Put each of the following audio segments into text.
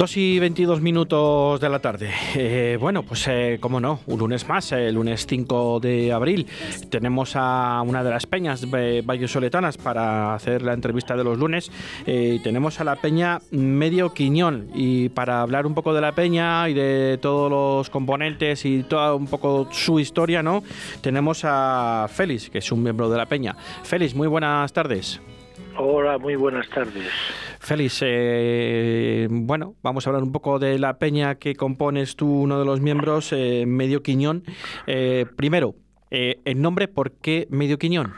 2 y 22 minutos de la tarde. Eh, bueno, pues eh, como no, un lunes más, el lunes 5 de abril. Tenemos a una de las peñas eh, vallesoletanas para hacer la entrevista de los lunes. Eh, tenemos a la peña Medio Quiñón. Y para hablar un poco de la peña y de todos los componentes y toda un poco su historia, ¿no? Tenemos a Félix, que es un miembro de la peña. Félix, muy buenas tardes. Hola, muy buenas tardes. Félix, eh, bueno, vamos a hablar un poco de la peña que compones tú, uno de los miembros, eh, Medio Quiñón. Eh, primero, eh, el nombre, ¿por qué Medio Quiñón?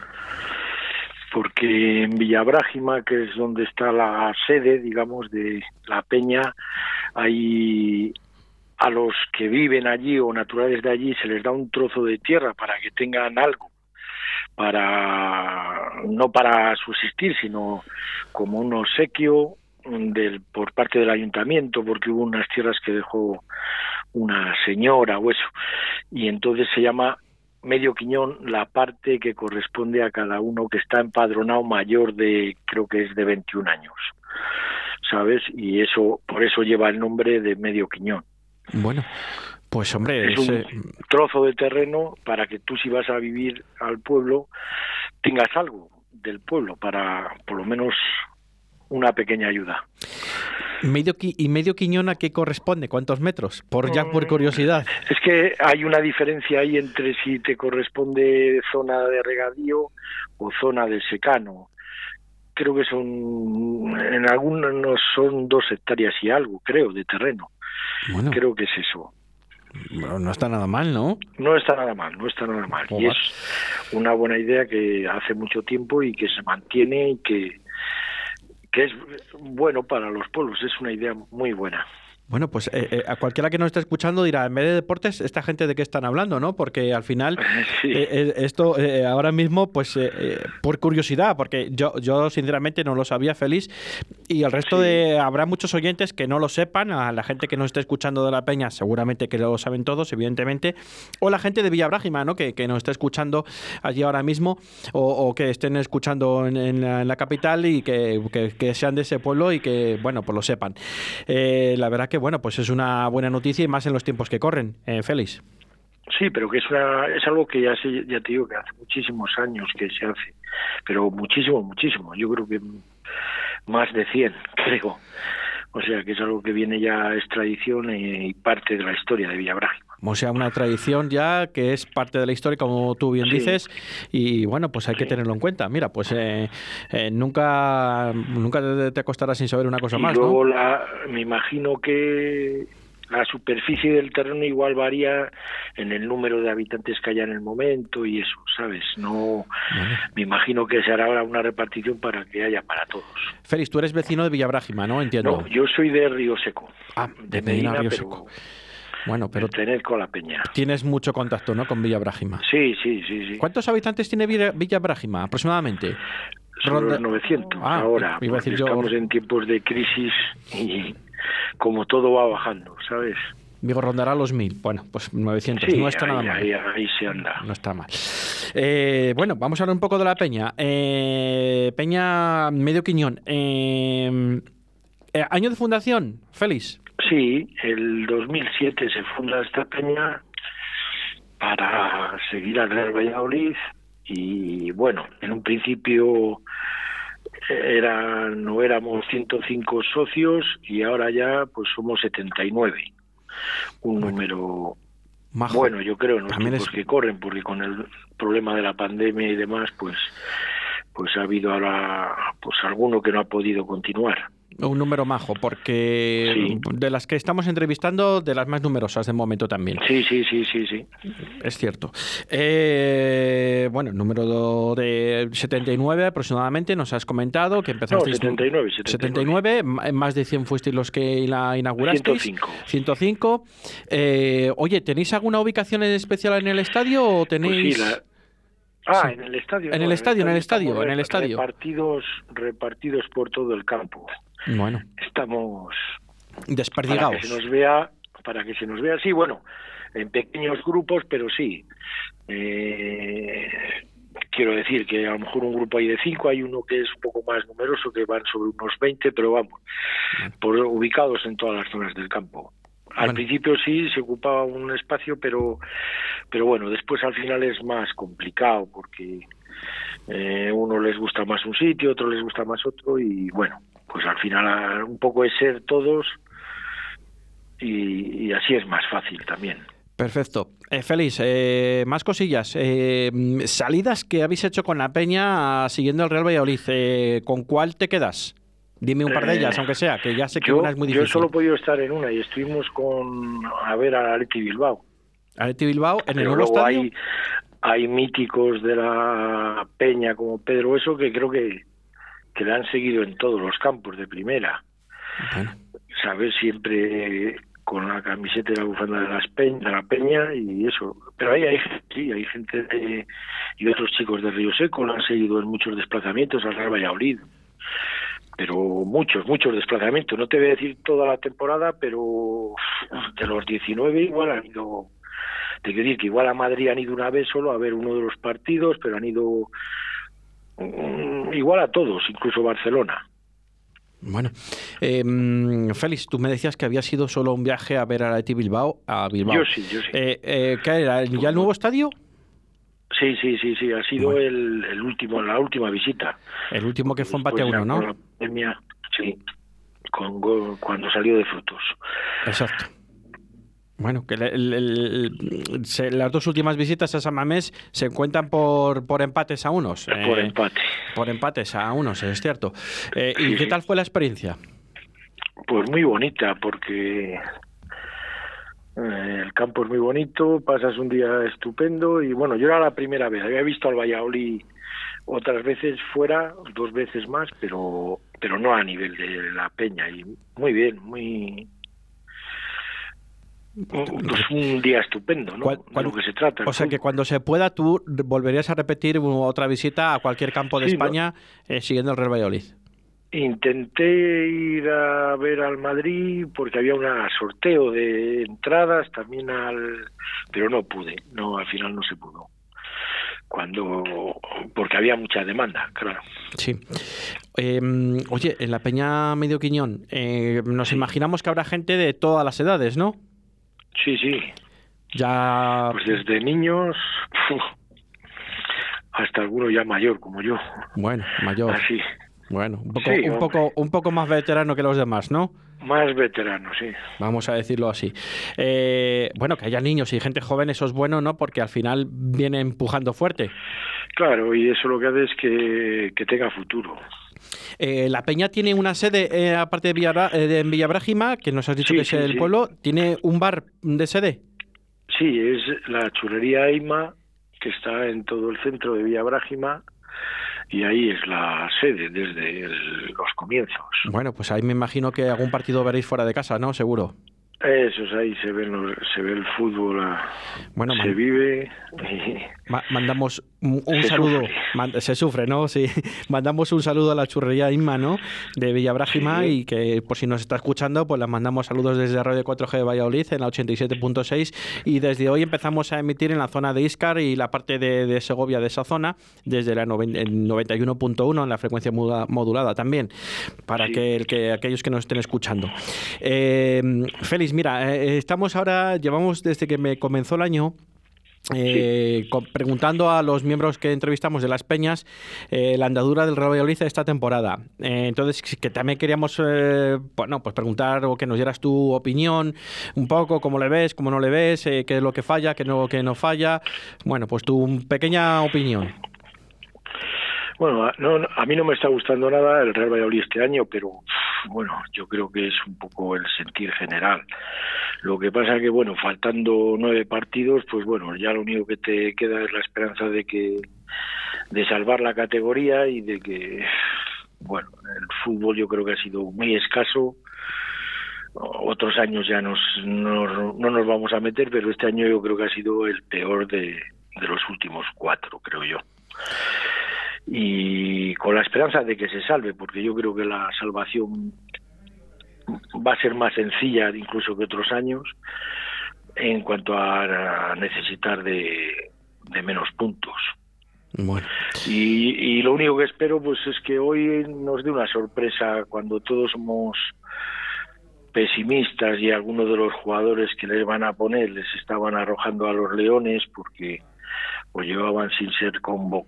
Porque en Villabrágima, que es donde está la sede, digamos, de la peña, hay a los que viven allí o naturales de allí se les da un trozo de tierra para que tengan algo para no para subsistir sino como un obsequio del por parte del ayuntamiento porque hubo unas tierras que dejó una señora o eso. Y entonces se llama medio quiñón la parte que corresponde a cada uno que está empadronado mayor de creo que es de 21 años sabes y eso por eso lleva el nombre de medio quiñón. Bueno, pues hombre, es es, un trozo de terreno para que tú si vas a vivir al pueblo tengas algo del pueblo para por lo menos una pequeña ayuda. medio ¿y Medio Quiñón a qué corresponde? ¿Cuántos metros? Por ya por Mm. curiosidad. Es que hay una diferencia ahí entre si te corresponde zona de regadío o zona de secano. Creo que son, en algunos son dos hectáreas y algo, creo, de terreno. Bueno, Creo que es eso. Bueno, no está nada mal, ¿no? No está nada mal, no está nada mal. Y es una buena idea que hace mucho tiempo y que se mantiene y que, que es bueno para los pueblos. Es una idea muy buena. Bueno, pues eh, eh, a cualquiera que nos esté escuchando dirá, en vez de deportes, ¿esta gente de qué están hablando, no? Porque al final, Sí. eh, eh, esto eh, ahora mismo, pues eh, por curiosidad, porque yo, yo sinceramente no lo sabía, Félix, y el resto Sí. de, habrá muchos oyentes que no lo sepan, a la gente que nos esté escuchando de la peña, seguramente que lo saben todos, evidentemente, o la gente de Villabrágima, ¿no? Que, que nos esté escuchando allí ahora mismo, o, o que estén escuchando en, en la, en la capital y que, que- que sean de ese pueblo y que, bueno, pues lo sepan. La verdad que, bueno, pues es una buena noticia y más en los tiempos que corren, eh, Félix. Sí, pero que es, una, es algo que ya, ya te digo que hace muchísimos años que se hace, pero muchísimo, muchísimo. Yo creo que más de 100, creo. O sea, que es algo que viene ya, es tradición y, parte de la historia de Villabrágima. O sea, una tradición ya que es parte de la historia, como tú bien Sí. dices, y bueno, pues hay que tenerlo en cuenta. Mira, pues eh, eh, nunca, nunca te, te acostarás sin saber una cosa y más, luego ¿no? la, me imagino que la superficie del terreno igual varía en el número de habitantes que haya en el momento y eso, ¿sabes? No, me imagino que se hará ahora una repartición para que haya para todos. Félix, tú eres vecino de Villabrágima, ¿no? Entiendo. No, yo soy de Río Seco. Ah, de Medina Río pero Seco. Bueno, pero pertenezco a la peña. tienes mucho contacto, ¿no? Con Villabrágima. Sí, sí, sí, sí. ¿Cuántos habitantes tiene Villa- Villabrágima aproximadamente? Sobre Ronda- los 900 Ah, ahora, iba a decir yo- estamos en tiempos de crisis y como todo va bajando, ¿sabes? Digo, rondará los mil. Bueno, pues 900. Sí, no está ahí, nada mal. ahí, ahí se anda. No está mal. Eh, bueno, vamos a hablar un poco de la Peña. Eh, Peña Medio Quiñón. Eh, eh, ¿Año de fundación, Félix? Sí, el 2007 se funda esta peña para seguir al Real Valladolid y bueno, en un principio era, no éramos 105 socios y ahora ya pues somos 79. Un Bueno. número Majo. bueno, yo creo, en los También tiempos es- que corren, porque con el problema de la pandemia y demás, pues pues ha habido ahora pues alguno que no ha podido continuar. Un número majo, porque Sí. de las que estamos entrevistando, de las más numerosas de momento también. Sí, sí, sí, sí, sí. Es cierto. Eh, bueno, número de 79 aproximadamente, nos has comentado que No, empezasteis... 79, 79. 79, m- más de 100 fuisteis los que la inaugurasteis. 105. 105. Eh, oye, ¿tenéis alguna ubicación especial en el estadio o Pues tenéis...? sí, la- Ah, Sí. en el estadio. En no, el estadio, en el estadio, en el estadio. Repartidos, repartidos por todo el campo. Bueno, Estamos para que desperdigados. se nos vea, para que se nos vea, sí, bueno, en pequeños grupos, pero sí. Eh, quiero decir que a lo mejor un grupo hay de cinco, hay uno que es un poco más numeroso, que van sobre unos 20, pero vamos, por, ubicados en todas las zonas del campo. Al principio sí se ocupaba un espacio, pero, pero bueno, después al final es más complicado porque eh, uno les gusta más un sitio, otro les gusta más otro y bueno, pues al final un poco es ser todos y, y así es más fácil también. Perfecto. Eh, Félix, eh, más cosillas. Eh, salidas que habéis hecho con la Peña siguiendo el Real Valladolid. Eh, ¿Con cuál te quedas? Dime un par de ellas, aunque sea, que ya sé que una es muy difícil. Yo solo he podido estar en una y estuvimos con a ver a Aleti Bilbao. Aleti Bilbao en el nuevo estadio. Hay, hay míticos de la Peña como Pedro Eso que creo que, que le han seguido en todos los campos de primera. Bueno. ¿Sabes? Siempre con la camiseta y la bufanda de, las peña, de la peña y eso. Pero ahí hay, sí, hay gente de, y otros chicos de Río Seco lo han seguido en muchos desplazamientos al Real Valladolid. Pero muchos, muchos desplazamientos. No te voy a decir toda la temporada, pero de los 19 igual han ido... Te quiero decir que igual a Madrid han ido una vez solo a ver uno de los partidos, pero han ido igual a todos, incluso Barcelona. Bueno, eh, Félix, tú me decías que había sido solo un viaje a ver a Leti Bilbao. A Bilbao. Yo sí, yo sí. Eh, eh, ¿Qué era? ¿Ya el nuevo estadio? Sí, sí, sí, sí. Ha sido bueno. el, el, último, la última visita. El último que fue empate a uno, ¿no? La pandemia, sí. Con, cuando salió de frutos. Exacto. Bueno, que el, el, el, se, las dos últimas visitas a San Mamés se cuentan por, por empates a unos. Por eh, empate. Por empates a unos, es cierto. Eh, ¿Y sí, qué tal fue la experiencia? Pues muy bonita, porque eh, el campo es muy bonito, pasas un día estupendo y bueno, yo era la primera vez, había visto al Valladolid otras veces fuera, dos veces más, pero pero no a nivel de la peña y muy bien, muy pues un día estupendo, ¿no? Cuando, de lo que se trata. O sea que cuando se pueda tú volverías a repetir otra visita a cualquier campo de sí, España ¿no? eh, siguiendo el Real Valladolid. Intenté ir a ver al Madrid porque había un sorteo de entradas también al pero no pude, no al final no se pudo. Cuando porque había mucha demanda, claro. Sí. Eh, oye, en la Peña Medio Quiñón, eh, nos sí. imaginamos que habrá gente de todas las edades, ¿no? Sí, sí. Ya. Pues desde niños hasta alguno ya mayor, como yo. Bueno, mayor. Así. Bueno, un poco, sí, un poco, un poco más veterano que los demás, ¿no? Más veterano, sí. Vamos a decirlo así. Eh, bueno, que haya niños y gente joven, eso es bueno, ¿no? Porque al final viene empujando fuerte. Claro, y eso lo que hace es que, que tenga futuro. Eh, la Peña tiene una sede, eh, aparte de, Villa, eh, en Villabrágima, que nos has dicho sí, que es sí, el sí. pueblo, ¿tiene un bar de sede? Sí, es la churrería Aima, que está en todo el centro de Villabrágima, y ahí es la sede desde el, los comienzos. Bueno, pues ahí me imagino que algún partido veréis fuera de casa, ¿no? Seguro. Eso es ahí, se ve, se ve el fútbol, ah, bueno, se man, vive. Y ma mandamos un, un se saludo, sufre. Man, se sufre, ¿no? Sí, mandamos un saludo a la churrería Inma, ¿no? De Villabrágima sí. y que por si nos está escuchando, pues le mandamos saludos desde Radio 4G de Valladolid en la 87.6 y desde hoy empezamos a emitir en la zona de Iscar y la parte de, de Segovia de esa zona, desde la 91.1 en la frecuencia modulada también, para sí. que, el, que aquellos que nos estén escuchando. Eh, Félix, mira, eh, estamos ahora, llevamos desde que me comenzó el año eh, con, preguntando a los miembros que entrevistamos de las Peñas eh, la andadura del Real Valladolid de esta temporada. Eh, entonces, que también queríamos, eh, bueno, pues preguntar o que nos dieras tu opinión un poco, cómo le ves, cómo no le ves, eh, qué es lo que falla, qué no, qué no falla. Bueno, pues tu pequeña opinión. Bueno, no, a mí no me está gustando nada el Real Valladolid este año, pero bueno, yo creo que es un poco el sentir general. Lo que pasa que, bueno, faltando nueve partidos, pues bueno, ya lo único que te queda es la esperanza de que de salvar la categoría y de que, bueno, el fútbol yo creo que ha sido muy escaso. Otros años ya nos, nos no nos vamos a meter, pero este año yo creo que ha sido el peor de los últimos cuatro, creo yo y con la esperanza de que se salve, porque yo creo que la salvación va a ser más sencilla incluso que otros años en cuanto a necesitar de, de menos puntos. Bueno. Y, y lo único que espero pues es que hoy nos dé una sorpresa cuando todos somos pesimistas y algunos de los jugadores que les van a poner les estaban arrojando a los leones porque pues llevaban sin ser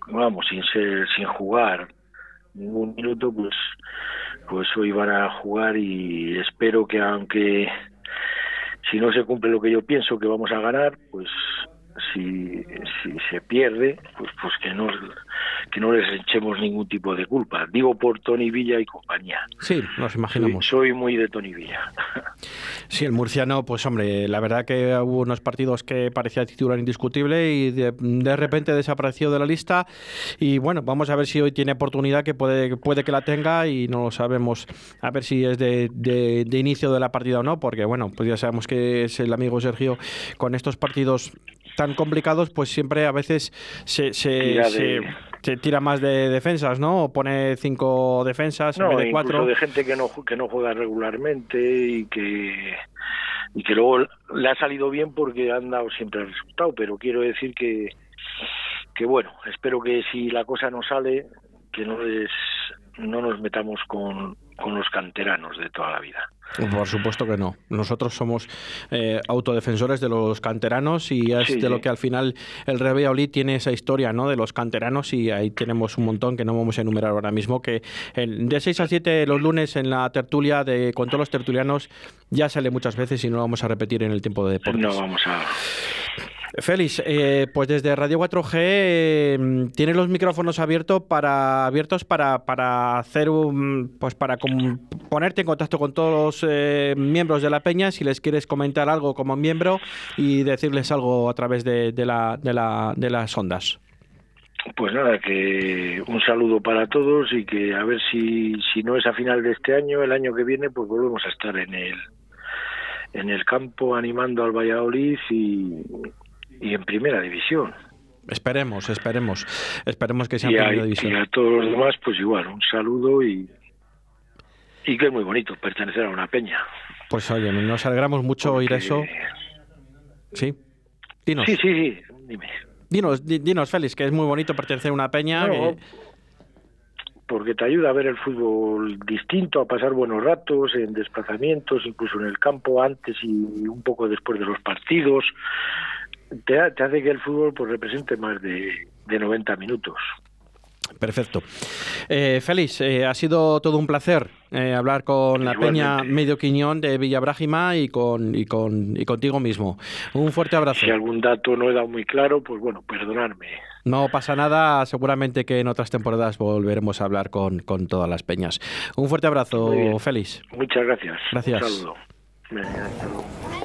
vamos, sin ser sin jugar ningún minuto, pues pues hoy van a jugar y espero que aunque si no se cumple lo que yo pienso que vamos a ganar, pues si, si se pierde, pues, pues que no que no les echemos ningún tipo de culpa. Digo por Tony Villa y compañía. Sí, nos imaginamos. Soy, muy de Tony Villa. Sí, el murciano, pues hombre, la verdad que hubo unos partidos que parecía titular indiscutible y de, repente desapareció de la lista. Y bueno, vamos a ver si hoy tiene oportunidad, que puede, puede que la tenga y no lo sabemos. A ver si es de, de inicio de la partida o no, porque bueno, pues ya sabemos que es el amigo Sergio con estos partidos tan complicados, pues siempre a veces se, se, tira más de defensas, ¿no? O pone cinco defensas en vez de cuatro. de gente que no, que no juega regularmente y que y que luego le ha salido bien porque han dado siempre el resultado, pero quiero decir que que bueno, espero que si la cosa no sale, que no les no nos metamos con, con los canteranos de toda la vida. Por supuesto que no. Nosotros somos eh, autodefensores de los canteranos y es de lo que al final el Real tiene esa historia ¿no? de los canteranos y ahí tenemos un montón que no vamos a enumerar ahora mismo, que de 6 a 7 los lunes en la tertulia de con todos los tertulianos ya sale muchas veces y no lo vamos a repetir en el tiempo de deportes. No vamos a... Félix, eh, pues desde Radio 4G eh, tienes los micrófonos abiertos para abiertos para, para hacer un, pues para ponerte en contacto con todos los eh, miembros de la peña si les quieres comentar algo como miembro y decirles algo a través de, la, de, la, de las ondas. Pues nada, que un saludo para todos y que a ver si, si no es a final de este año, el año que viene, pues volvemos a estar en el en el campo animando al Valladolid y, y en primera división. Esperemos, esperemos, esperemos que sea en primera división. Y a todos los demás, pues igual, un saludo y, y que es muy bonito pertenecer a una peña. Pues oye, nos alegramos mucho oír eso. ¿Sí? Dinos. Sí, sí, sí, dime. Dinos, dinos, Félix, que es muy bonito pertenecer a una peña. Porque te ayuda a ver el fútbol distinto, a pasar buenos ratos en desplazamientos, incluso en el campo antes y un poco después de los partidos te, hace que el fútbol pues represente más de, de 90 minutos. Perfecto. Eh, Félix, eh, ha sido todo un placer eh, hablar con la Peña Medio Quiñón de Villabrágima y, con, y, con, y contigo mismo. Un fuerte abrazo. Si algún dato no he dado muy claro, pues bueno, perdonadme. No pasa nada, seguramente que en otras temporadas volveremos a hablar con, con todas las peñas. Un fuerte abrazo, Félix. Muchas gracias. Gracias. Un saludo.